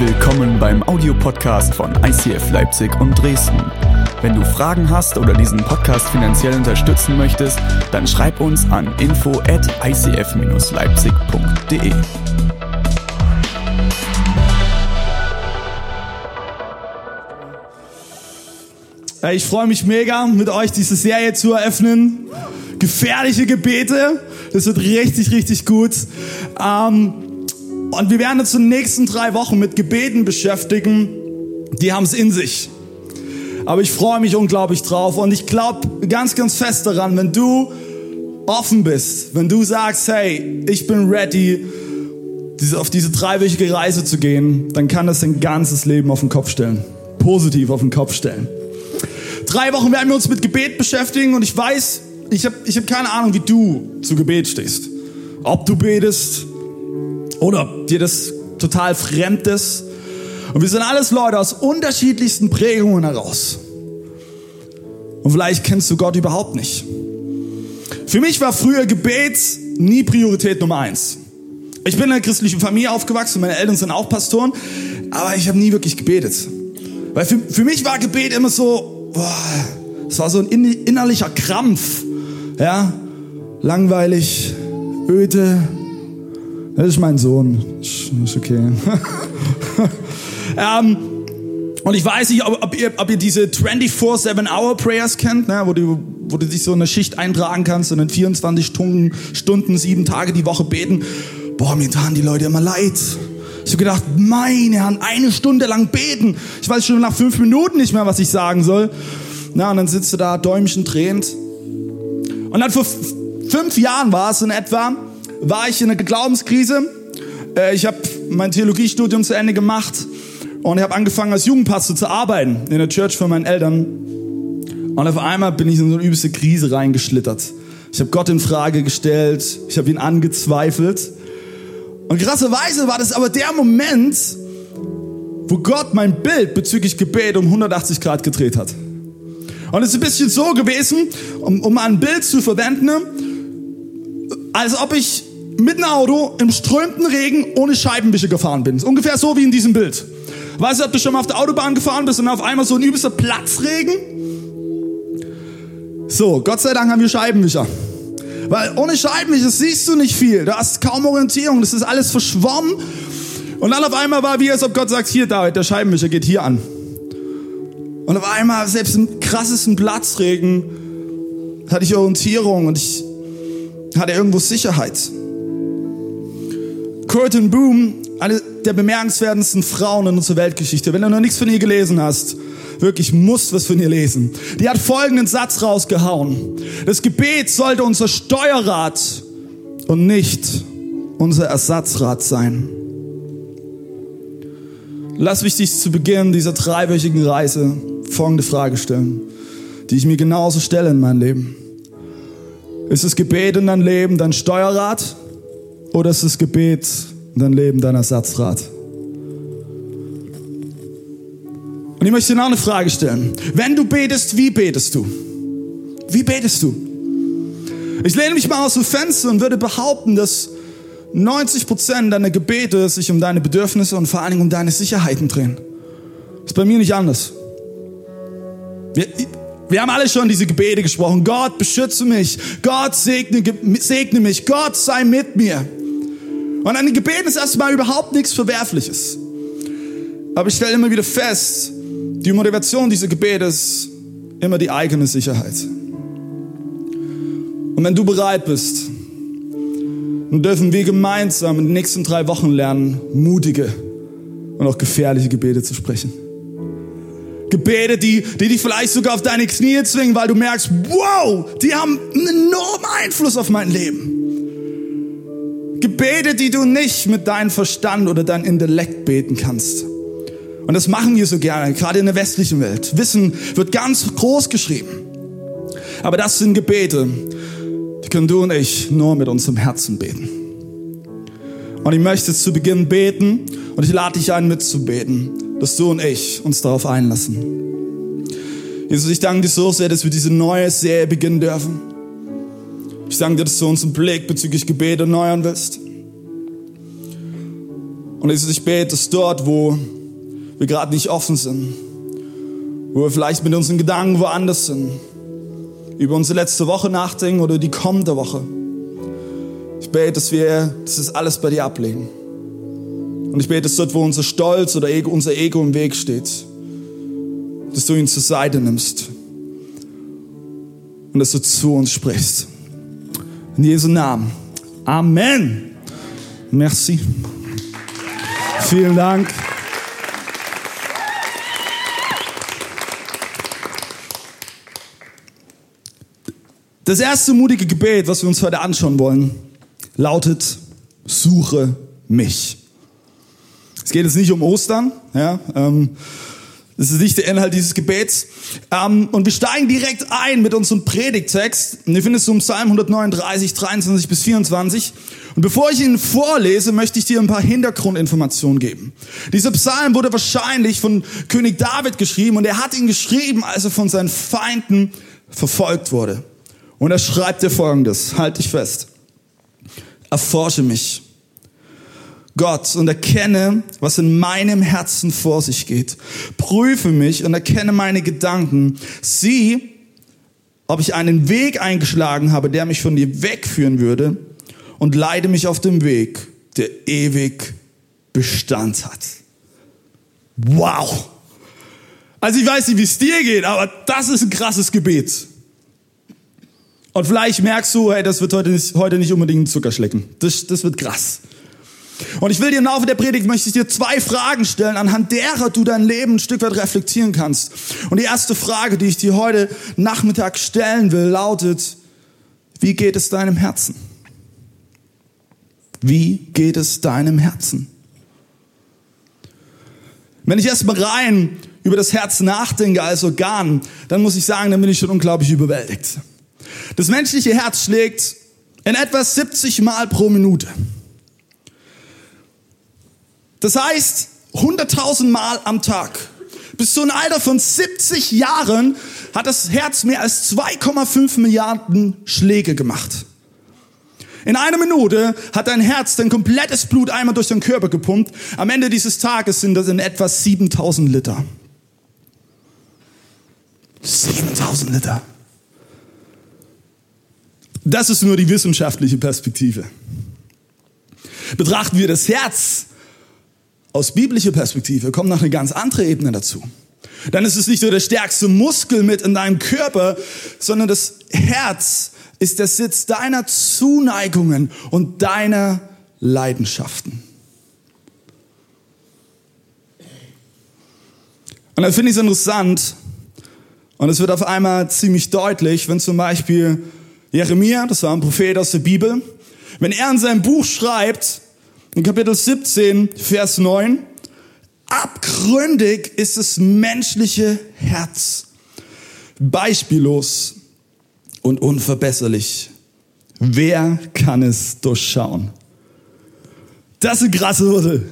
willkommen beim Audiopodcast von ICF Leipzig und Dresden. Wenn du Fragen hast oder diesen Podcast finanziell unterstützen möchtest, dann schreib uns an info at icf-leipzig.de. Ich freue mich mega, mit euch diese Serie zu eröffnen. Gefährliche Gebete. Das wird richtig, richtig gut. Ähm, und wir werden uns in den nächsten drei Wochen mit Gebeten beschäftigen. Die haben es in sich. Aber ich freue mich unglaublich drauf und ich glaube ganz, ganz fest daran, wenn du offen bist, wenn du sagst, hey, ich bin ready, diese, auf diese dreiwöchige Reise zu gehen, dann kann das dein ganzes Leben auf den Kopf stellen. Positiv auf den Kopf stellen. Drei Wochen werden wir uns mit Gebet beschäftigen und ich weiß, ich habe ich hab keine Ahnung, wie du zu Gebet stehst. Ob du betest oder dir das total fremd ist. Und wir sind alles Leute aus unterschiedlichsten Prägungen heraus. Und vielleicht kennst du Gott überhaupt nicht. Für mich war früher Gebet nie Priorität Nummer eins. Ich bin in einer christlichen Familie aufgewachsen, meine Eltern sind auch Pastoren, aber ich habe nie wirklich gebetet. Weil für, für mich war Gebet immer so, es war so ein innerlicher Krampf. Ja, langweilig, öde. Das ist mein Sohn. Ist okay. ähm, und ich weiß nicht, ob, ob, ihr, ob ihr diese 24-7-Hour-Prayers kennt, ne, wo, du, wo du dich so eine Schicht eintragen kannst und in 24 Stunden, Stunden, sieben Tage die Woche beten. Boah, mir taten die Leute immer leid. Ich habe gedacht, meine Herren, eine Stunde lang beten. Ich weiß schon nach fünf Minuten nicht mehr, was ich sagen soll. Na, und dann sitzt du da, Däumchen drehend. Und dann vor fünf Jahren war es in etwa, war ich in einer Glaubenskrise. Äh, ich habe mein Theologiestudium zu Ende gemacht und ich habe angefangen als Jugendpastor zu arbeiten in der Church von meinen Eltern. Und auf einmal bin ich in so eine übelste Krise reingeschlittert. Ich habe Gott in Frage gestellt, ich habe ihn angezweifelt. Und krasserweise war das aber der Moment, wo Gott mein Bild bezüglich Gebet um 180 Grad gedreht hat. Und es ist ein bisschen so gewesen, um, um ein Bild zu verwenden, als ob ich mit einem Auto im strömenden Regen ohne Scheibenwischer gefahren bin. Ungefähr so wie in diesem Bild. Weißt du, ob du schon mal auf der Autobahn gefahren bist und auf einmal so ein übelster Platzregen? So, Gott sei Dank haben wir Scheibenwischer. Weil ohne Scheibenwischer siehst du nicht viel. Du hast kaum Orientierung. Das ist alles verschwommen. Und dann auf einmal war wie, als ob Gott sagt, hier David, der Scheibenwischer geht hier an. Und auf einmal, selbst im krassesten Platzregen, hatte ich Orientierung und ich hatte irgendwo Sicherheit. Curtin Boom, eine der bemerkenswertesten Frauen in unserer Weltgeschichte. Wenn du noch nichts von ihr gelesen hast, wirklich musst was von ihr lesen. Die hat folgenden Satz rausgehauen. Das Gebet sollte unser Steuerrad und nicht unser Ersatzrad sein. Lass mich dich zu Beginn dieser dreiwöchigen Reise folgende Frage stellen, die ich mir genauso stelle in meinem Leben. Ist das Gebet in deinem Leben dein Steuerrad oder ist das Gebet in deinem Leben dein Ersatzrad? Und ich möchte dir noch eine Frage stellen. Wenn du betest, wie betest du? Wie betest du? Ich lehne mich mal aus dem Fenster und würde behaupten, dass 90 Prozent deiner Gebete sich um deine Bedürfnisse und vor allen Dingen um deine Sicherheiten drehen. Ist bei mir nicht anders. Wir, wir haben alle schon diese Gebete gesprochen. Gott, beschütze mich. Gott, segne, segne mich. Gott, sei mit mir. Und an den Gebeten ist erstmal überhaupt nichts Verwerfliches. Aber ich stelle immer wieder fest, die Motivation dieser Gebete ist immer die eigene Sicherheit. Und wenn du bereit bist, dann dürfen wir gemeinsam in den nächsten drei Wochen lernen, mutige und auch gefährliche Gebete zu sprechen. Gebete, die, die dich vielleicht sogar auf deine Knie zwingen, weil du merkst, wow, die haben einen enormen Einfluss auf mein Leben. Gebete, die du nicht mit deinem Verstand oder deinem Intellekt beten kannst. Und das machen wir so gerne, gerade in der westlichen Welt. Wissen wird ganz groß geschrieben. Aber das sind Gebete, die können du und ich nur mit unserem Herzen beten. Und ich möchte zu Beginn beten und ich lade dich ein mitzubeten dass du und ich uns darauf einlassen. Jesus, ich danke dir so sehr, dass wir diese neue Serie beginnen dürfen. Ich danke dir, dass du unseren Blick bezüglich Gebet erneuern willst. Und Jesus, ich bete, dass dort, wo wir gerade nicht offen sind, wo wir vielleicht mit unseren Gedanken woanders sind, über unsere letzte Woche nachdenken oder die kommende Woche. Ich bete, dass wir das alles bei dir ablegen. Und ich bete, dass dort, wo unser Stolz oder Ego, unser Ego im Weg steht, dass du ihn zur Seite nimmst und dass du zu uns sprichst. In Jesu Namen. Amen. Merci. Vielen Dank. Das erste mutige Gebet, was wir uns heute anschauen wollen, lautet, suche mich. Es geht jetzt nicht um Ostern, ja, ähm, das ist nicht der Inhalt dieses Gebets. Ähm, und wir steigen direkt ein mit unserem Predigtext. Und ihr findet es um Psalm 139, 23 bis 24. Und bevor ich ihn vorlese, möchte ich dir ein paar Hintergrundinformationen geben. Dieser Psalm wurde wahrscheinlich von König David geschrieben und er hat ihn geschrieben, als er von seinen Feinden verfolgt wurde. Und er schreibt dir folgendes, halt dich fest. Erforsche mich Gott und erkenne, was in meinem Herzen vor sich geht. Prüfe mich und erkenne meine Gedanken. Sieh, ob ich einen Weg eingeschlagen habe, der mich von dir wegführen würde und leite mich auf dem Weg, der ewig Bestand hat. Wow! Also ich weiß nicht, wie es dir geht, aber das ist ein krasses Gebet. Und vielleicht merkst du, hey, das wird heute nicht, heute nicht unbedingt ein Zuckerschlecken. Das, das wird krass. Und ich will dir im Laufe der Predigt möchte ich dir zwei Fragen stellen, anhand derer du dein Leben ein Stück weit reflektieren kannst. Und die erste Frage, die ich dir heute Nachmittag stellen will, lautet, wie geht es deinem Herzen? Wie geht es deinem Herzen? Wenn ich erstmal rein über das Herz nachdenke als Organ, dann muss ich sagen, dann bin ich schon unglaublich überwältigt. Das menschliche Herz schlägt in etwa 70 Mal pro Minute. Das heißt, 100.000 Mal am Tag. Bis zu einem Alter von 70 Jahren hat das Herz mehr als 2,5 Milliarden Schläge gemacht. In einer Minute hat dein Herz dein komplettes Blut einmal durch den Körper gepumpt. Am Ende dieses Tages sind das in etwa 7000 Liter. 7000 Liter. Das ist nur die wissenschaftliche Perspektive. Betrachten wir das Herz aus biblischer Perspektive kommt noch eine ganz andere Ebene dazu. Dann ist es nicht nur der stärkste Muskel mit in deinem Körper, sondern das Herz ist der Sitz deiner Zuneigungen und deiner Leidenschaften. Und dann finde ich es interessant, und es wird auf einmal ziemlich deutlich, wenn zum Beispiel Jeremia, das war ein Prophet aus der Bibel, wenn er in seinem Buch schreibt, in Kapitel 17, Vers 9. Abgründig ist das menschliche Herz, beispiellos und unverbesserlich. Wer kann es durchschauen? Das sind krasse Worte.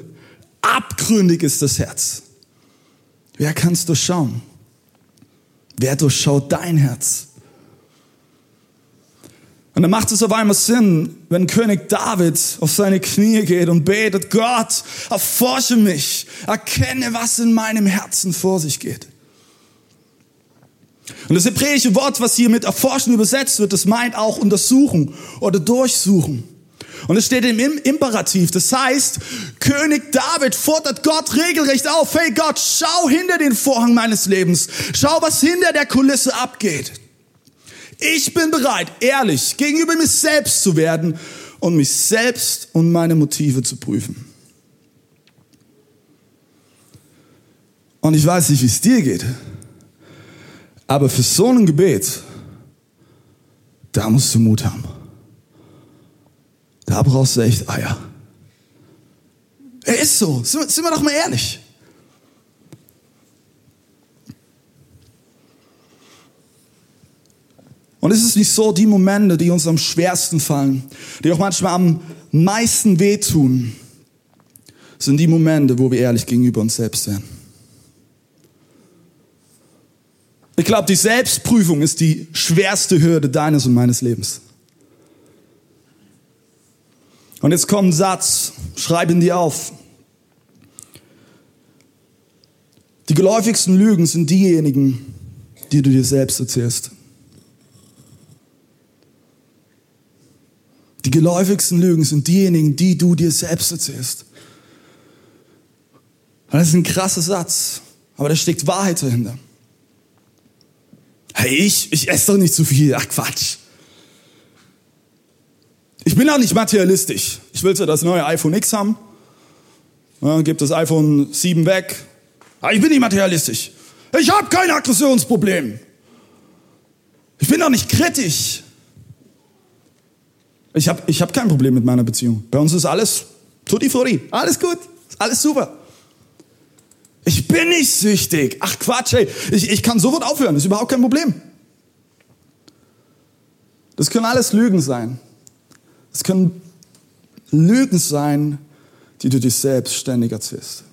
Abgründig ist das Herz. Wer kann es durchschauen? Wer durchschaut dein Herz? Und dann macht es auf einmal Sinn, wenn König David auf seine Knie geht und betet, Gott, erforsche mich, erkenne, was in meinem Herzen vor sich geht. Und das hebräische Wort, was hier mit erforschen übersetzt wird, das meint auch untersuchen oder durchsuchen. Und es steht im Imperativ. Das heißt, König David fordert Gott regelrecht auf. Hey Gott, schau hinter den Vorhang meines Lebens. Schau, was hinter der Kulisse abgeht. Ich bin bereit, ehrlich gegenüber mir selbst zu werden und mich selbst und meine Motive zu prüfen. Und ich weiß nicht, wie es dir geht, aber für so ein Gebet, da musst du Mut haben. Da brauchst du echt Eier. Er ist so, sind wir doch mal ehrlich. Und es ist nicht so, die Momente, die uns am schwersten fallen, die auch manchmal am meisten wehtun, sind die Momente, wo wir ehrlich gegenüber uns selbst werden. Ich glaube, die Selbstprüfung ist die schwerste Hürde deines und meines Lebens. Und jetzt kommt ein Satz, schreib ihn dir auf. Die geläufigsten Lügen sind diejenigen, die du dir selbst erzählst. Die geläufigsten Lügen sind diejenigen, die du dir selbst erzählst. Das ist ein krasser Satz, aber da steckt Wahrheit dahinter. Hey, ich, ich esse doch nicht zu viel. Ach Quatsch. Ich bin auch nicht materialistisch. Ich will zwar das neue iPhone X haben, ja, gebe das iPhone 7 weg, aber ich bin nicht materialistisch. Ich habe kein Aggressionsproblem. Ich bin doch nicht kritisch. Ich habe ich hab kein Problem mit meiner Beziehung. Bei uns ist alles tutti frutti. Alles gut. Alles super. Ich bin nicht süchtig. Ach Quatsch, ey. Ich, ich kann sofort aufhören. Ist überhaupt kein Problem. Das können alles Lügen sein. Das können Lügen sein, die du dir selbst ständig erzählst.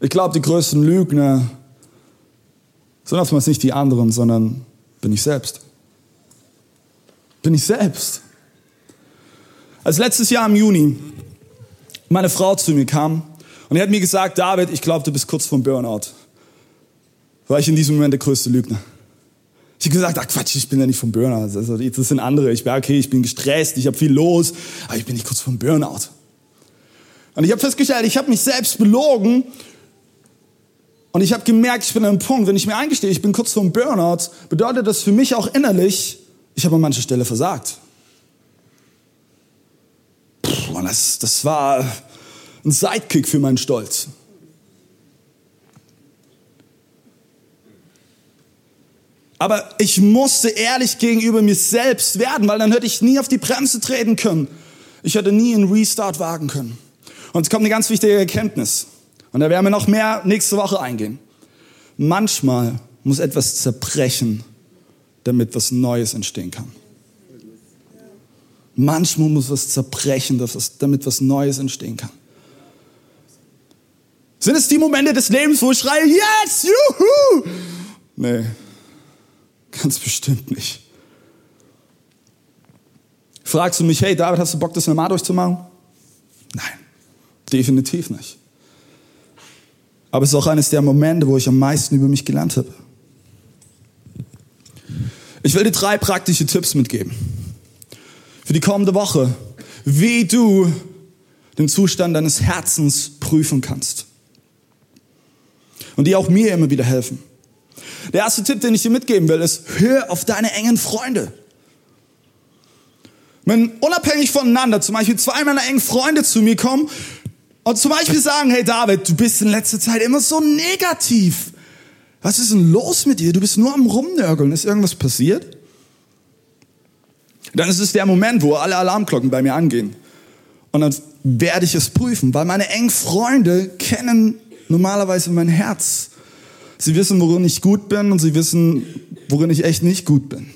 Ich glaube, die größten Lügner sind oftmals nicht die anderen, sondern bin ich selbst bin ich selbst. Als letztes Jahr im Juni meine Frau zu mir kam und er hat mir gesagt, David, ich glaube, du bist kurz vom Burnout. War ich in diesem Moment der größte Lügner. Ich habe gesagt, ach Quatsch, ich bin ja nicht vom Burnout. Also, das sind andere. Ich war okay, ich bin gestresst, ich habe viel los, aber ich bin nicht kurz vom Burnout. Und ich habe festgestellt, ich habe mich selbst belogen und ich habe gemerkt, ich bin an einem Punkt, wenn ich mir eingestehe, ich bin kurz vom Burnout, bedeutet das für mich auch innerlich, ich habe an mancher Stelle versagt. Puh, das, das war ein Sidekick für meinen Stolz. Aber ich musste ehrlich gegenüber mir selbst werden, weil dann hätte ich nie auf die Bremse treten können. Ich hätte nie einen Restart wagen können. Und es kommt eine ganz wichtige Erkenntnis. Und da werden wir noch mehr nächste Woche eingehen. Manchmal muss etwas zerbrechen, damit was Neues entstehen kann. Manchmal muss was zerbrechen, damit was Neues entstehen kann. Sind es die Momente des Lebens, wo ich schreie, yes, juhu? Nee, ganz bestimmt nicht. Fragst du mich, hey David, hast du Bock, das normal durchzumachen? Nein, definitiv nicht. Aber es ist auch eines der Momente, wo ich am meisten über mich gelernt habe. Ich will dir drei praktische Tipps mitgeben. Für die kommende Woche, wie du den Zustand deines Herzens prüfen kannst. Und die auch mir immer wieder helfen. Der erste Tipp, den ich dir mitgeben will, ist, hör auf deine engen Freunde. Wenn unabhängig voneinander zum Beispiel zwei meiner engen Freunde zu mir kommen und zum Beispiel sagen, hey David, du bist in letzter Zeit immer so negativ. Was ist denn los mit dir? Du bist nur am Rumnörgeln. Ist irgendwas passiert? Dann ist es der Moment, wo alle Alarmglocken bei mir angehen. Und dann werde ich es prüfen, weil meine engen Freunde kennen normalerweise mein Herz. Sie wissen, worin ich gut bin und sie wissen, worin ich echt nicht gut bin.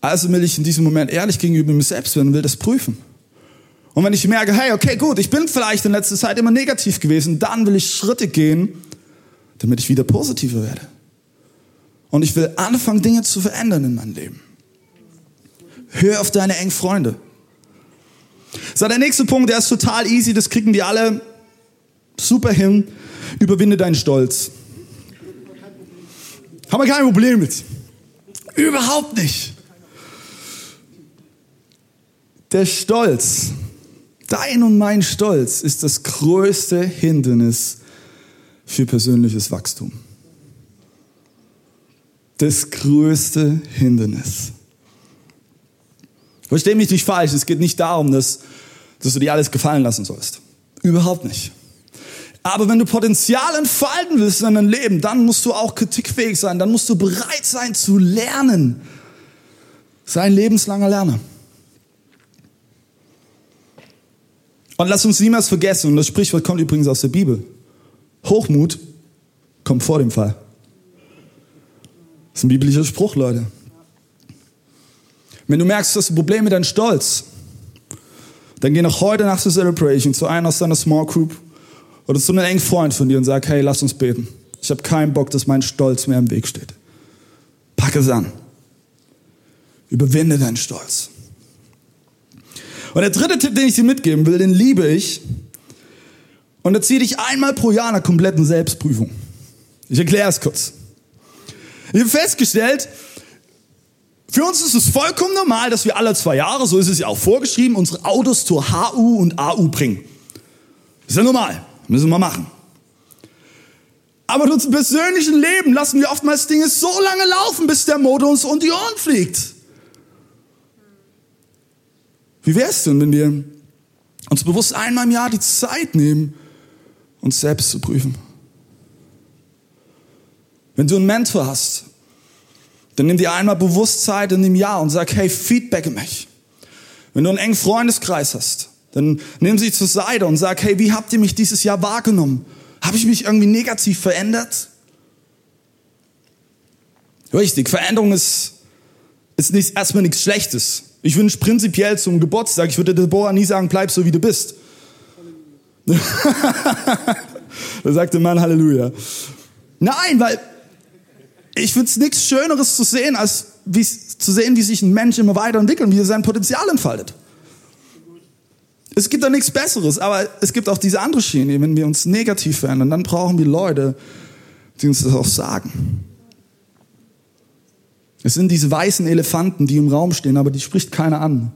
Also will ich in diesem Moment ehrlich gegenüber mir selbst werden und will das prüfen. Und wenn ich merke, hey, okay, gut, ich bin vielleicht in letzter Zeit immer negativ gewesen, dann will ich Schritte gehen, damit ich wieder positiver werde. Und ich will anfangen, Dinge zu verändern in meinem Leben. Hör auf deine engen Freunde. So, der nächste Punkt, der ist total easy, das kriegen wir alle super hin. Überwinde deinen Stolz. Haben wir kein Problem mit. Überhaupt nicht. Der Stolz, dein und mein Stolz, ist das größte Hindernis für persönliches Wachstum. Das größte Hindernis. Versteh mich nicht falsch, es geht nicht darum, dass, dass du dir alles gefallen lassen sollst. Überhaupt nicht. Aber wenn du Potenzial entfalten willst in deinem Leben, dann musst du auch kritikfähig sein, dann musst du bereit sein zu lernen. Sei ein lebenslanger Lerner. Und lass uns niemals vergessen, und das Sprichwort kommt übrigens aus der Bibel, Hochmut kommt vor dem Fall. Das ist ein biblischer Spruch, Leute. Wenn du merkst, du hast ein Problem mit deinem Stolz, dann geh noch heute nach der Celebration zu einem aus deiner Small Group oder zu einem engen Freund von dir und sag, hey, lass uns beten. Ich habe keinen Bock, dass mein Stolz mir im Weg steht. Pack es an. Überwinde deinen Stolz. Und der dritte Tipp, den ich dir mitgeben will, den liebe ich. Und erziehe dich einmal pro Jahr einer kompletten Selbstprüfung. Ich erkläre es kurz. Ich habe festgestellt, für uns ist es vollkommen normal, dass wir alle zwei Jahre, so ist es ja auch vorgeschrieben, unsere Autos zur HU und AU bringen. ist ja normal, müssen wir machen. Aber in unserem persönlichen Leben lassen wir oftmals Dinge so lange laufen, bis der Motor uns um die Ohren fliegt. Wie wäre es denn, wenn wir uns bewusst einmal im Jahr die Zeit nehmen, uns selbst zu prüfen? Wenn du einen Mentor hast, dann nimm dir einmal Bewusstsein in dem Jahr und sag, hey, feedbacke mich. Wenn du einen engen Freundeskreis hast, dann nimm sie zur Seite und sag, hey, wie habt ihr mich dieses Jahr wahrgenommen? Habe ich mich irgendwie negativ verändert? Richtig, Veränderung ist, ist nicht, erstmal nichts Schlechtes. Ich wünsche prinzipiell zum Geburtstag, ich würde Deborah nie sagen, bleib so wie du bist. Da sagt der Mann Halleluja. Nein, weil ich finde es nichts Schöneres zu sehen, als zu sehen, wie sich ein Mensch immer weiterentwickelt und wie er sein Potenzial entfaltet. Es gibt da nichts Besseres, aber es gibt auch diese andere Schiene, wenn wir uns negativ verändern, dann brauchen wir Leute, die uns das auch sagen. Es sind diese weißen Elefanten, die im Raum stehen, aber die spricht keiner an.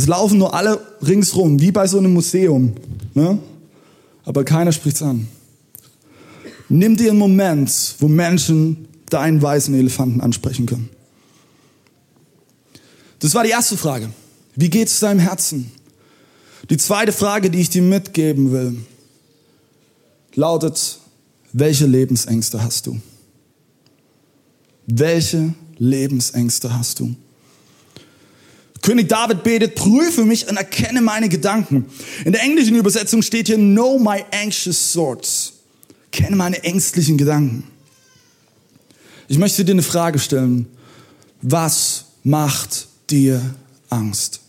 Es laufen nur alle ringsrum, wie bei so einem Museum. Ne? Aber keiner spricht's an. Nimm dir einen Moment, wo Menschen deinen weißen Elefanten ansprechen können. Das war die erste Frage. Wie geht es deinem Herzen? Die zweite Frage, die ich dir mitgeben will, lautet, welche Lebensängste hast du? Welche Lebensängste hast du? König David betet, prüfe mich und erkenne meine Gedanken. In der englischen Übersetzung steht hier, know my anxious thoughts. Kenne meine ängstlichen Gedanken. Ich möchte dir eine Frage stellen. Was macht dir Angst?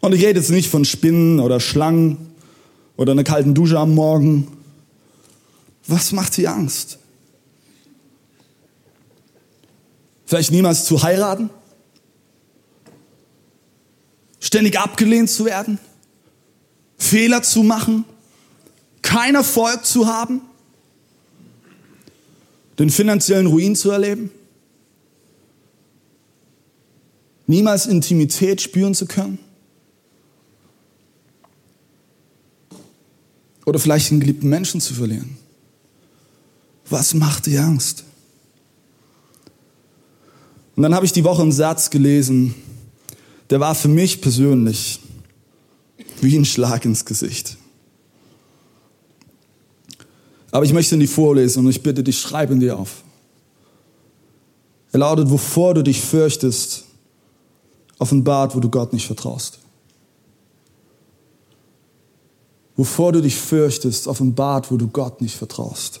Und ich rede jetzt nicht von Spinnen oder Schlangen oder einer kalten Dusche am Morgen. Was macht dir Angst? Vielleicht niemals zu heiraten? Ständig abgelehnt zu werden? Fehler zu machen? kein Erfolg zu haben, den finanziellen Ruin zu erleben, niemals Intimität spüren zu können? Oder vielleicht einen geliebten Menschen zu verlieren? Was macht dir Angst? Und dann habe ich die Woche einen Satz gelesen, der war für mich persönlich wie ein Schlag ins Gesicht. Aber ich möchte ihn dir vorlesen und ich bitte dich, schreib ihn dir auf. Er lautet, wovor du dich fürchtest, offenbart, wo du Gott nicht vertraust. Wovor du dich fürchtest, offenbart, wo du Gott nicht vertraust.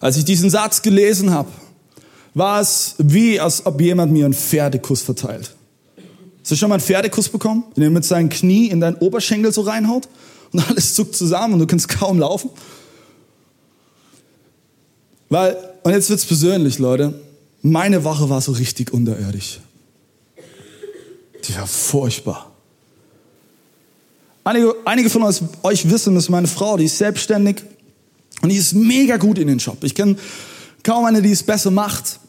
Als ich diesen Satz gelesen habe, war es wie, als ob jemand mir einen Pferdekuss verteilt. Hast du schon mal einen Pferdekuss bekommen, den er mit seinem Knie in deinen Oberschenkel so reinhaut? und alles zuckt zusammen und du kannst kaum laufen. Weil, und jetzt wird's persönlich, Leute, meine Woche war so richtig unterirdisch. Die war furchtbar. Einige, einige von euch, euch wissen, dass meine Frau, die ist selbstständig und die ist mega gut in den Job. Ich kenne kaum eine, die es besser macht.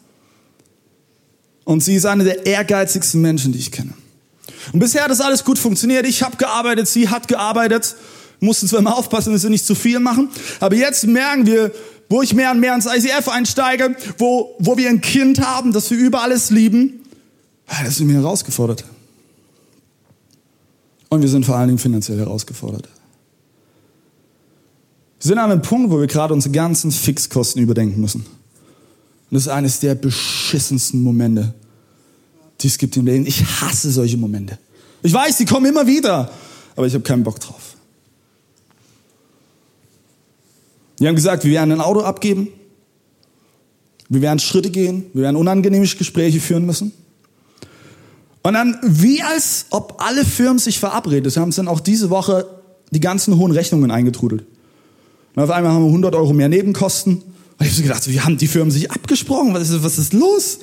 Und sie ist eine der ehrgeizigsten Menschen, die ich kenne. Und bisher hat das alles gut funktioniert. Ich habe gearbeitet, sie hat gearbeitet. Mussten zwar immer aufpassen, dass wir nicht zu viel machen. Aber jetzt merken wir, wo ich mehr und mehr ins ICF einsteige, wo, wo wir ein Kind haben, das wir über alles lieben, das sind wir herausgefordert. Und wir sind vor allen Dingen finanziell herausgefordert. Wir sind an einem Punkt, wo wir gerade unsere ganzen Fixkosten überdenken müssen. Und das ist eines der beschissensten Momente, die es gibt im Leben. Ich hasse solche Momente. Ich weiß, die kommen immer wieder, aber ich habe keinen Bock drauf. Wir haben gesagt, wir werden ein Auto abgeben, wir werden Schritte gehen, wir werden unangenehme Gespräche führen müssen. Und dann, wie als ob alle Firmen sich verabredet haben, sind auch diese Woche die ganzen hohen Rechnungen eingetrudelt. Und auf einmal haben wir 100 Euro mehr Nebenkosten. Und ich habe so gedacht, wie haben die Firmen sich abgesprochen? Was ist, was ist los?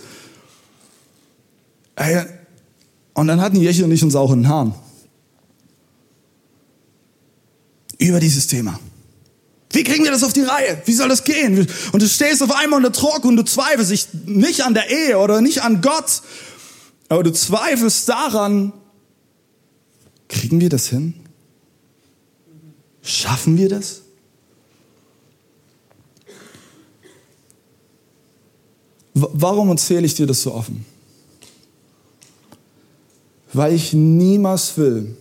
Und dann hatten Jeche und ich uns auch in den Haaren. über dieses Thema. Wie kriegen wir das auf die Reihe? Wie soll das gehen? Und du stehst auf einmal unter Druck und du zweifelst nicht an der Ehe oder nicht an Gott, aber du zweifelst daran, kriegen wir das hin? Schaffen wir das? Warum erzähle ich dir das so offen? Weil ich niemals will,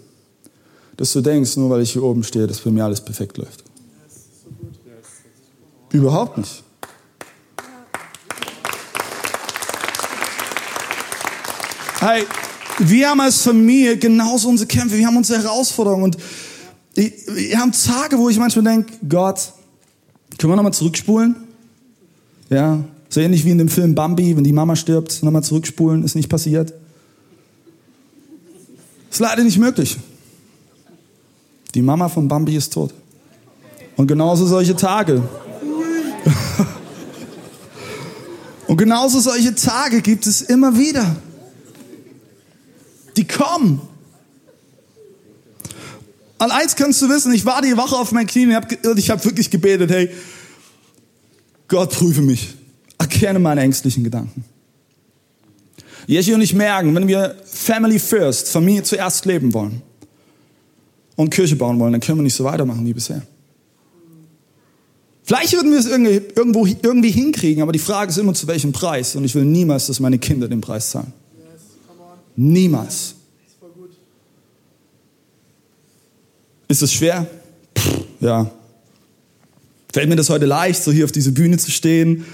dass du denkst, nur weil ich hier oben stehe, dass bei mir alles perfekt läuft. Überhaupt nicht. Hey, wir haben als Familie genauso unsere Kämpfe, wir haben unsere Herausforderungen und wir haben Tage, wo ich manchmal denke, Gott, können wir nochmal zurückspulen? Ja, so ähnlich wie in dem Film Bambi, wenn die Mama stirbt, nochmal zurückspulen, ist nicht passiert. Ist leider nicht möglich. Die Mama von Bambi ist tot. Und genauso solche Tage. Und genauso solche Tage gibt es immer wieder. Die kommen. Und eins kannst du wissen, ich war die Woche auf meinen Knien und ich habe wirklich gebetet, hey, Gott prüfe mich. Erkenne meine ängstlichen Gedanken. Jeschi und ich merken, wenn wir Family First, Familie zuerst leben wollen und Kirche bauen wollen, dann können wir nicht so weitermachen wie bisher. Vielleicht würden wir es irgendwie, irgendwo, irgendwie hinkriegen, aber die Frage ist immer, zu welchem Preis. Und ich will niemals, dass meine Kinder den Preis zahlen. Niemals. Ist es schwer? Pff, ja. Fällt mir das heute leicht, so hier auf diese Bühne zu stehen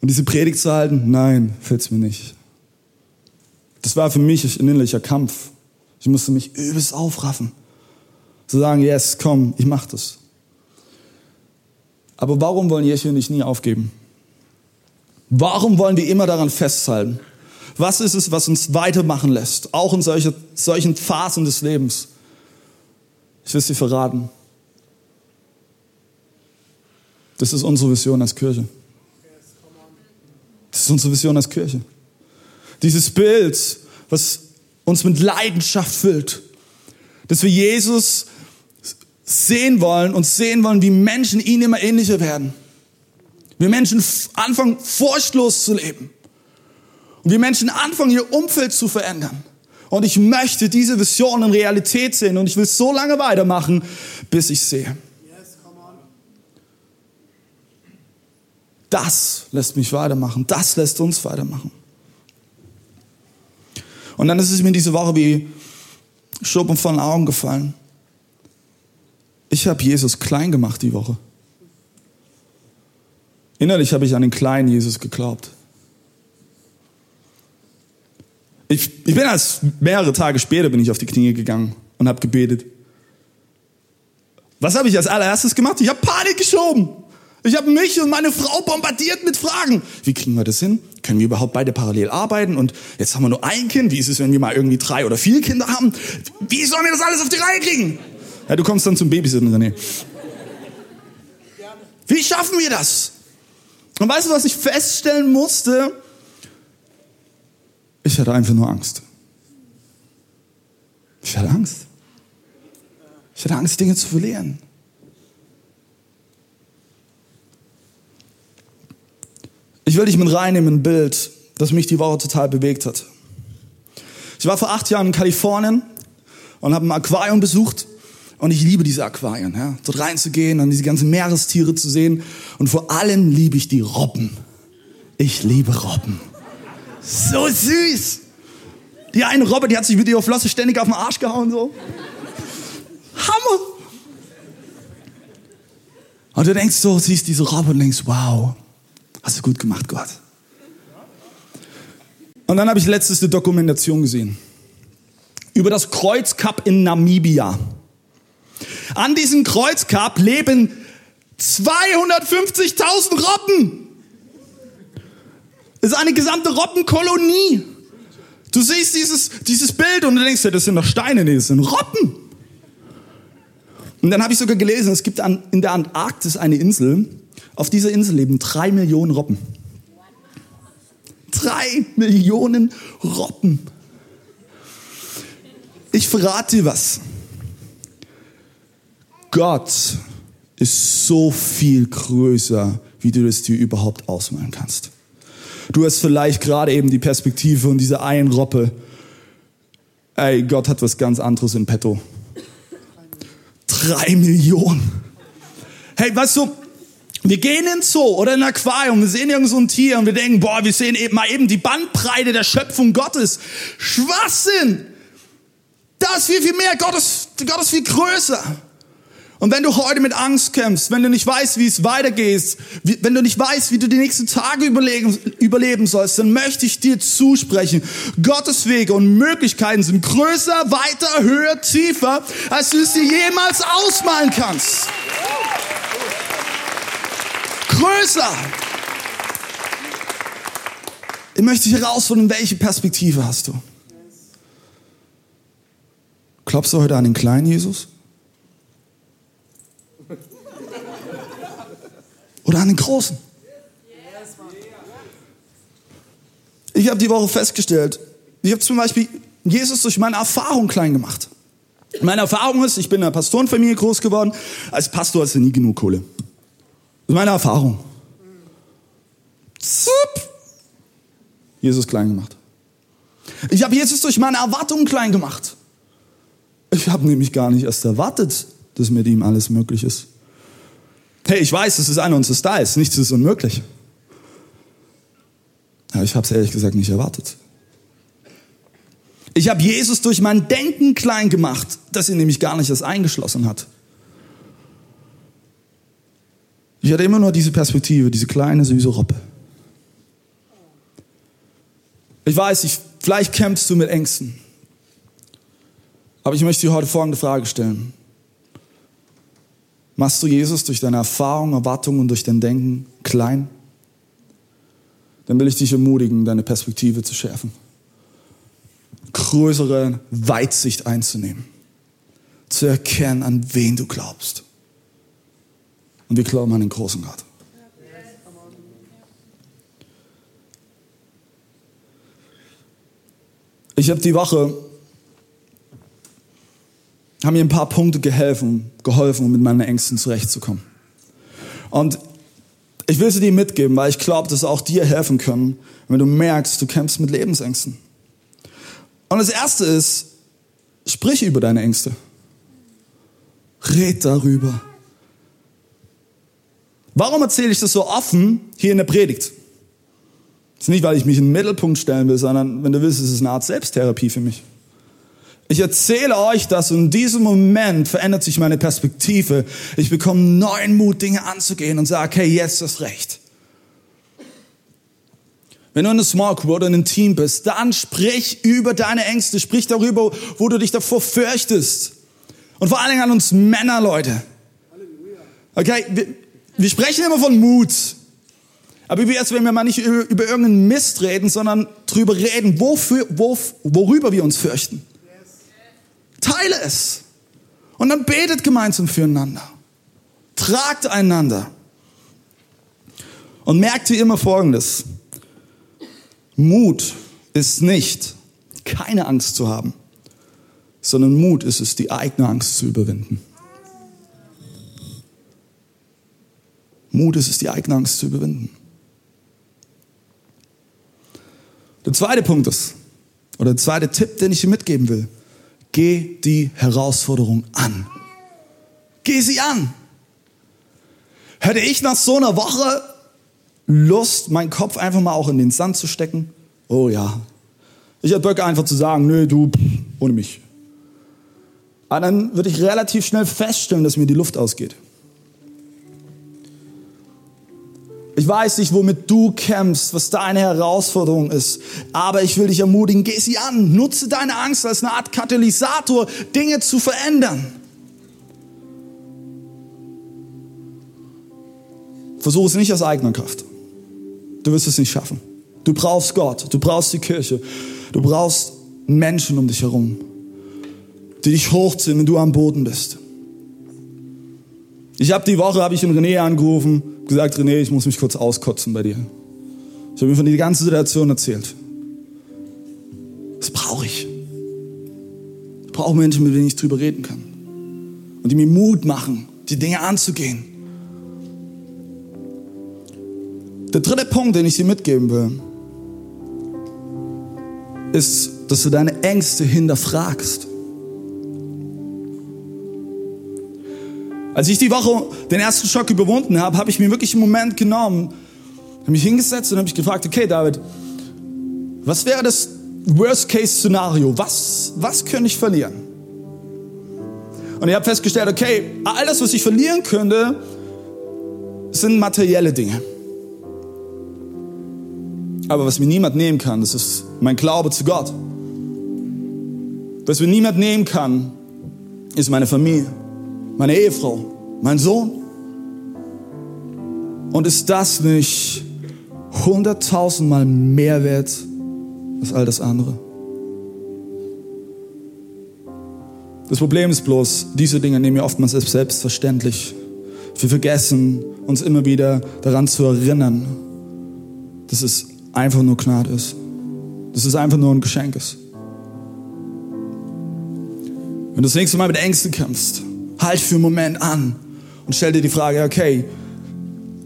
und diese Predigt zu halten? Nein, fällt es mir nicht. Das war für mich ein innerlicher Kampf. Ich musste mich übelst aufraffen. Zu sagen, yes, komm, ich mach das. Aber warum wollen Jesu nicht nie aufgeben? Warum wollen wir immer daran festhalten? Was ist es, was uns weitermachen lässt? Auch in solche, solchen Phasen des Lebens. Ich will es dir verraten. Das ist unsere Vision als Kirche. Ist unsere Vision als Kirche. Dieses Bild, was uns mit Leidenschaft füllt, dass wir Jesus sehen wollen und sehen wollen, wie Menschen ihnen immer ähnlicher werden. Wir Menschen anfangen, furchtlos zu leben. Und wir Menschen anfangen, ihr Umfeld zu verändern. Und ich möchte diese Vision in Realität sehen und ich will so lange weitermachen, bis ich sehe. Das lässt mich weitermachen. Das lässt uns weitermachen. Und dann ist es mir diese Woche wie Schuppen von den Augen gefallen. Ich habe Jesus klein gemacht die Woche. Innerlich habe ich an den kleinen Jesus geglaubt. Ich, ich bin als mehrere Tage später bin ich auf die Knie gegangen und habe gebetet. Was habe ich als allererstes gemacht? Ich habe Panik geschoben. Ich habe mich und meine Frau bombardiert mit Fragen. Wie kriegen wir das hin? Können wir überhaupt beide parallel arbeiten? Und jetzt haben wir nur ein Kind. Wie ist es, wenn wir mal irgendwie drei oder vier Kinder haben? Wie sollen wir das alles auf die Reihe kriegen? Ja, du kommst dann zum Babysitten, René. Wie schaffen wir das? Und weißt du, was ich feststellen musste? Ich hatte einfach nur Angst. Ich hatte Angst. Ich hatte Angst, Dinge zu verlieren. Ich will dich mit reinnehmen in ein Bild, das mich die Woche total bewegt hat. Ich war vor acht Jahren in Kalifornien und habe ein Aquarium besucht und ich liebe diese Aquarien, ja? dort reinzugehen und diese ganzen Meerestiere zu sehen. Und vor allem liebe ich die Robben. Ich liebe Robben. So süß. Die eine Robbe, die hat sich mit ihrer Flosse ständig auf den Arsch gehauen, so. Hammer. Und du denkst so, siehst diese Robbe und denkst, wow, hast du gut gemacht, Gott. Und dann habe ich letztes eine Dokumentation gesehen. Über das Kreuzkap in Namibia. An diesem Kreuzkap leben 250.000 Robben. Das ist eine gesamte Robbenkolonie. Du siehst dieses, dieses Bild und du denkst ja, das sind doch Steine, nee, das sind Robben. Und dann habe ich sogar gelesen, es gibt an, in der Antarktis eine Insel. Auf dieser Insel leben drei Millionen Robben. Drei Millionen Robben. Ich verrate dir was. Gott ist so viel größer, wie du es dir überhaupt ausmalen kannst. Du hast vielleicht gerade eben die Perspektive von dieser einen Roppe. Ey, Gott hat was ganz anderes in petto. Drei Millionen. Hey, weißt du, wir gehen in Zoo oder in ein Aquarium, wir sehen irgend so Tier und wir denken, boah, wir sehen eben mal eben die Bandbreite der Schöpfung Gottes. Schwachsinn! Das ist viel, viel mehr. Gott ist, Gott ist viel größer. Und wenn du heute mit Angst kämpfst, wenn du nicht weißt, wie es weitergeht, wenn du nicht weißt, wie du die nächsten Tage überlegen, überleben sollst, dann möchte ich dir zusprechen. Gottes Wege und Möglichkeiten sind größer, weiter, höher, tiefer, als du es dir jemals ausmalen kannst. Größer. Ich möchte dich herausfinden, welche Perspektive hast du? Glaubst du heute an den kleinen Jesus? Oder an den Großen. Ich habe die Woche festgestellt, ich habe zum Beispiel Jesus durch meine Erfahrung klein gemacht. Meine Erfahrung ist, ich bin in einer Pastorenfamilie groß geworden. Als Pastor hast du nie genug Kohle. Das ist meine Erfahrung. Zup. Jesus klein gemacht. Ich habe Jesus durch meine Erwartungen klein gemacht. Ich habe nämlich gar nicht erst erwartet, dass mit ihm alles möglich ist. Hey, ich weiß, es ist einer unserer Styles, nichts ist unmöglich. Aber ich habe es ehrlich gesagt nicht erwartet. Ich habe Jesus durch mein Denken klein gemacht, das ihn nämlich gar nicht erst eingeschlossen hat. Ich hatte immer nur diese Perspektive, diese kleine, süße Robbe. Ich weiß, ich, vielleicht kämpfst du mit Ängsten. Aber ich möchte dir heute folgende Frage stellen. Machst du Jesus durch deine Erfahrung, Erwartungen und durch dein Denken klein? Dann will ich dich ermutigen, deine Perspektive zu schärfen. Größere Weitsicht einzunehmen. Zu erkennen, an wen du glaubst. Und wir glauben an den großen Gott. Ich habe die Woche haben mir ein paar Punkte geholfen, geholfen, um mit meinen Ängsten zurechtzukommen. Und ich will sie dir mitgeben, weil ich glaube, dass auch dir helfen können, wenn du merkst, du kämpfst mit Lebensängsten. Und das erste ist, sprich über deine Ängste. Red darüber. Warum erzähle ich das so offen hier in der Predigt? Das ist nicht, weil ich mich in den Mittelpunkt stellen will, sondern wenn du willst, ist es eine Art Selbsttherapie für mich. Ich erzähle euch das und in diesem Moment verändert sich meine Perspektive. Ich bekomme neuen Mut, Dinge anzugehen und sage, hey, jetzt ist recht. Wenn du in einer Small Group oder in einem Team bist, dann sprich über deine Ängste, sprich darüber, wo du dich davor fürchtest. Und vor allen Dingen an uns Männer, Leute. Okay, wir, sprechen immer von Mut. Aber wie es, wenn wir mal nicht über, über irgendeinen Mist reden, sondern darüber reden, wofür, wo, worüber wir uns fürchten. Teile es. Und dann betet gemeinsam füreinander. Tragt einander. Und merkt wie immer Folgendes. Mut ist nicht, keine Angst zu haben, sondern Mut ist es, die eigene Angst zu überwinden. Mut ist es, die eigene Angst zu überwinden. Der zweite Punkt ist, oder der zweite Tipp, den ich dir mitgeben will, Geh die Herausforderung an. Geh sie an. Hätte ich nach so einer Woche Lust, meinen Kopf einfach mal auch in den Sand zu stecken? Oh ja. Ich hätte Böcke einfach zu sagen, nö, du, ohne mich. Aber dann würde ich relativ schnell feststellen, dass mir die Luft ausgeht. Ich weiß nicht, womit du kämpfst, was deine Herausforderung ist, aber ich will dich ermutigen, geh sie an, nutze deine Angst als eine Art Katalysator, Dinge zu verändern. Versuche es nicht aus eigener Kraft. Du wirst es nicht schaffen. Du brauchst Gott, du brauchst die Kirche, du brauchst Menschen um dich herum, die dich hochziehen, wenn du am Boden bist. Ich habe die Woche habe ich in René angerufen gesagt, René, ich muss mich kurz auskotzen bei dir. Ich habe ihm von der ganzen Situation erzählt. Das brauche ich. Ich brauche Menschen, mit denen ich drüber reden kann. Und die mir Mut machen, die Dinge anzugehen. Der dritte Punkt, den ich dir mitgeben will, ist, dass du deine Ängste hinterfragst. Als ich die Woche den ersten Schock überwunden habe, habe ich mir wirklich einen Moment genommen, habe mich hingesetzt und habe mich gefragt, okay David, was wäre das Worst-Case-Szenario? Was, was könnte ich verlieren? Und ich habe festgestellt, okay, alles, was ich verlieren könnte, sind materielle Dinge. Aber was mir niemand nehmen kann, das ist mein Glaube zu Gott. Was mir niemand nehmen kann, ist meine Familie, meine Ehefrau, mein Sohn. Und ist das nicht hunderttausendmal mehr wert als all das andere? Das Problem ist bloß, diese Dinge nehmen wir oftmals als selbstverständlich. Wir vergessen uns immer wieder daran zu erinnern, dass es einfach nur Gnade ist. Dass es einfach nur ein Geschenk ist. Wenn du das nächste Mal mit Ängsten kämpfst, halt für einen Moment an und stell dir die Frage, okay,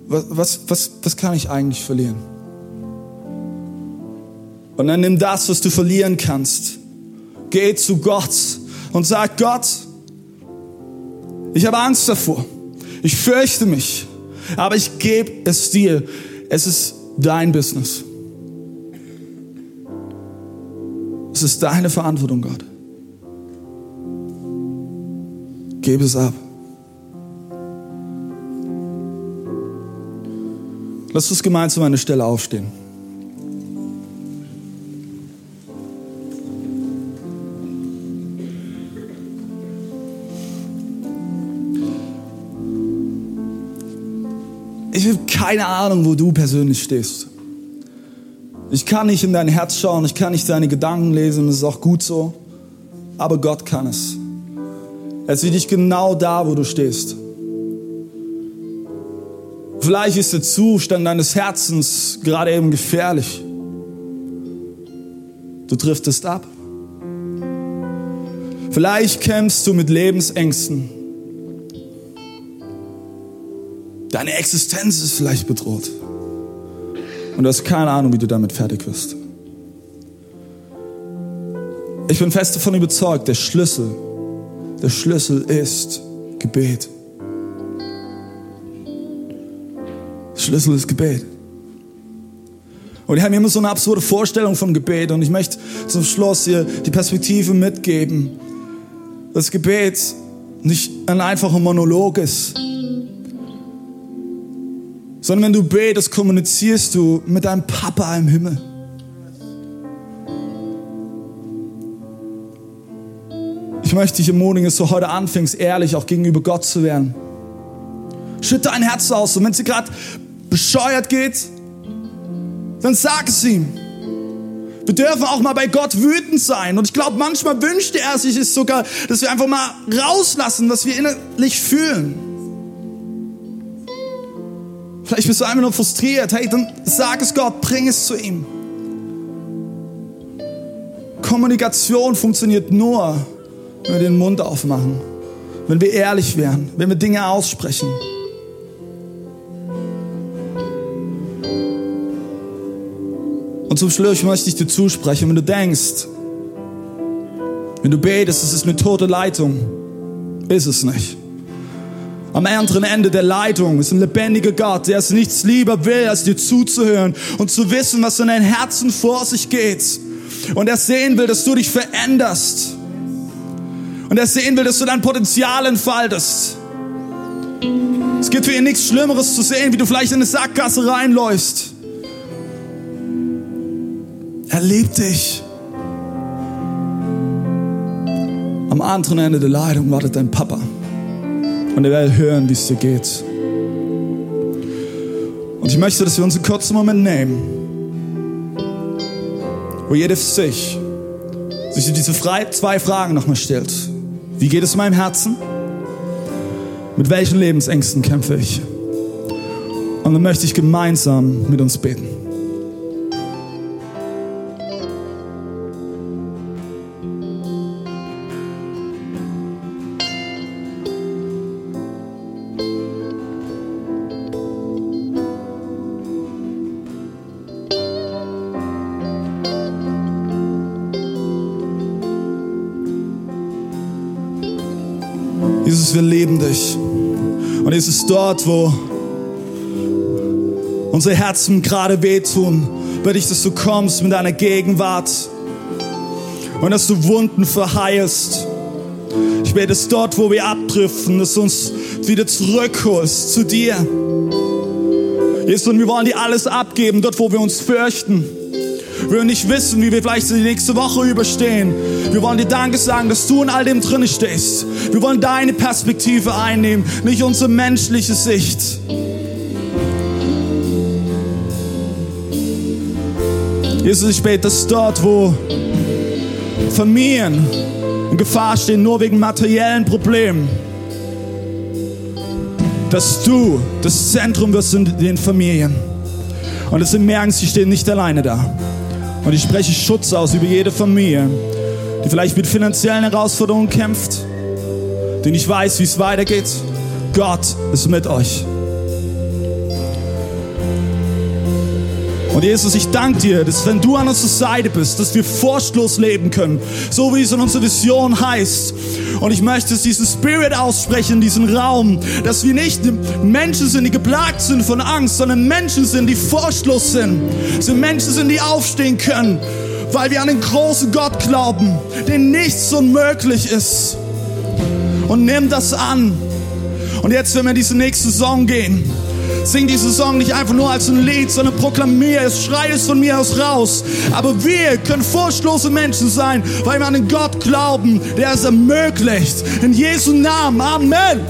was, was, was, was kann ich eigentlich verlieren? Und dann nimm das, was du verlieren kannst. Geh zu Gott und sag, Gott, ich habe Angst davor. Ich fürchte mich. Aber ich gebe es dir. Es ist dein Business. Es ist deine Verantwortung, Gott. Gebe es ab. Lass uns gemeinsam an eine Stelle aufstehen. Ich habe keine Ahnung, wo du persönlich stehst. Ich kann nicht in dein Herz schauen, ich kann nicht deine Gedanken lesen, das ist auch gut so. Aber Gott kann es. Er sieht dich genau da, wo du stehst. Vielleicht ist der Zustand deines Herzens gerade eben gefährlich. Du driftest ab. Vielleicht kämpfst du mit Lebensängsten. Deine Existenz ist vielleicht bedroht. Und du hast keine Ahnung, wie du damit fertig wirst. Ich bin fest davon überzeugt, der Schlüssel, der Schlüssel ist Gebet. Der Schlüssel ist Gebet. Und ich habe immer so eine absurde Vorstellung von Gebet und ich möchte zum Schluss hier die Perspektive mitgeben, dass Gebet nicht ein einfacher Monolog ist, sondern wenn du betest, kommunizierst du mit deinem Papa im Himmel. Ich möchte dich ermutigen, dass du heute anfängst, ehrlich auch gegenüber Gott zu werden. Schütte dein Herz aus und wenn es dir gerade bescheuert geht, dann sag es ihm. Wir dürfen auch mal bei Gott wütend sein. Und ich glaube, manchmal wünscht er sich es sogar, dass wir einfach mal rauslassen, was wir innerlich fühlen. Vielleicht bist du einfach nur frustriert. Hey, dann sag es Gott, bring es zu ihm. Kommunikation funktioniert nur, wenn wir den Mund aufmachen, wenn wir ehrlich werden, wenn wir Dinge aussprechen. Und zum Schluss möchte ich dir zusprechen, wenn du denkst, wenn du betest, es ist eine tote Leitung, ist es nicht. Am anderen Ende der Leitung ist ein lebendiger Gott, der es nichts lieber will, als dir zuzuhören und zu wissen, was in deinem Herzen vor sich geht. Und er sehen will, dass du dich veränderst. Und er sehen will, dass du dein Potenzial entfaltest. Es gibt für ihn nichts Schlimmeres zu sehen, wie du vielleicht in eine Sackgasse reinläufst. Er liebt dich. Am anderen Ende der Leitung wartet dein Papa. Und er will hören, wie es dir geht. Und ich möchte, dass wir uns einen kurzen Moment nehmen, wo jeder für sich sich diese zwei Fragen nochmal stellt. Wie geht es meinem Herzen? Mit welchen Lebensängsten kämpfe ich? Und dann möchte ich gemeinsam mit uns beten. Jesus, wir lieben dich. Und es ist dort, wo unsere Herzen gerade wehtun, bitte ich, dass du kommst mit deiner Gegenwart und dass du Wunden verheilst. Ich bete es dort, wo wir abdriften, dass du uns wieder zurückholst zu dir. Jesus, und wir wollen dir alles abgeben, dort, wo wir uns fürchten. Wir wollen nicht wissen, wie wir vielleicht die nächste Woche überstehen. Wir wollen dir Danke sagen, dass du in all dem drin stehst. Wir wollen deine Perspektive einnehmen, nicht unsere menschliche Sicht. Jesus, ich bete, dass dort, wo Familien in Gefahr stehen, nur wegen materiellen Problemen, dass du das Zentrum wirst in den Familien. Und dass sie merken, sie stehen nicht alleine da. Und ich spreche Schutz aus über jede Familie, die vielleicht mit finanziellen Herausforderungen kämpft, die nicht weiß, wie es weitergeht. Gott ist mit euch. Und Jesus, ich danke dir, dass wenn du an unserer Seite bist, dass wir furchtlos leben können, so wie es in unserer Vision heißt. Und ich möchte diesen Spirit aussprechen, diesen Raum, dass wir nicht Menschen sind, die geplagt sind von Angst, sondern Menschen sind, die furchtlos sind. Sind Menschen sind, die aufstehen können, weil wir an den großen Gott glauben, dem nichts unmöglich ist. Und nimm das an. Und jetzt, wenn wir in diese nächste Saison gehen, Sing diese Song nicht einfach nur als ein Lied, sondern proklamier es, schrei es von mir aus raus. Aber wir können furchtlose Menschen sein, weil wir an den Gott glauben, der es ermöglicht. In Jesu Namen. Amen.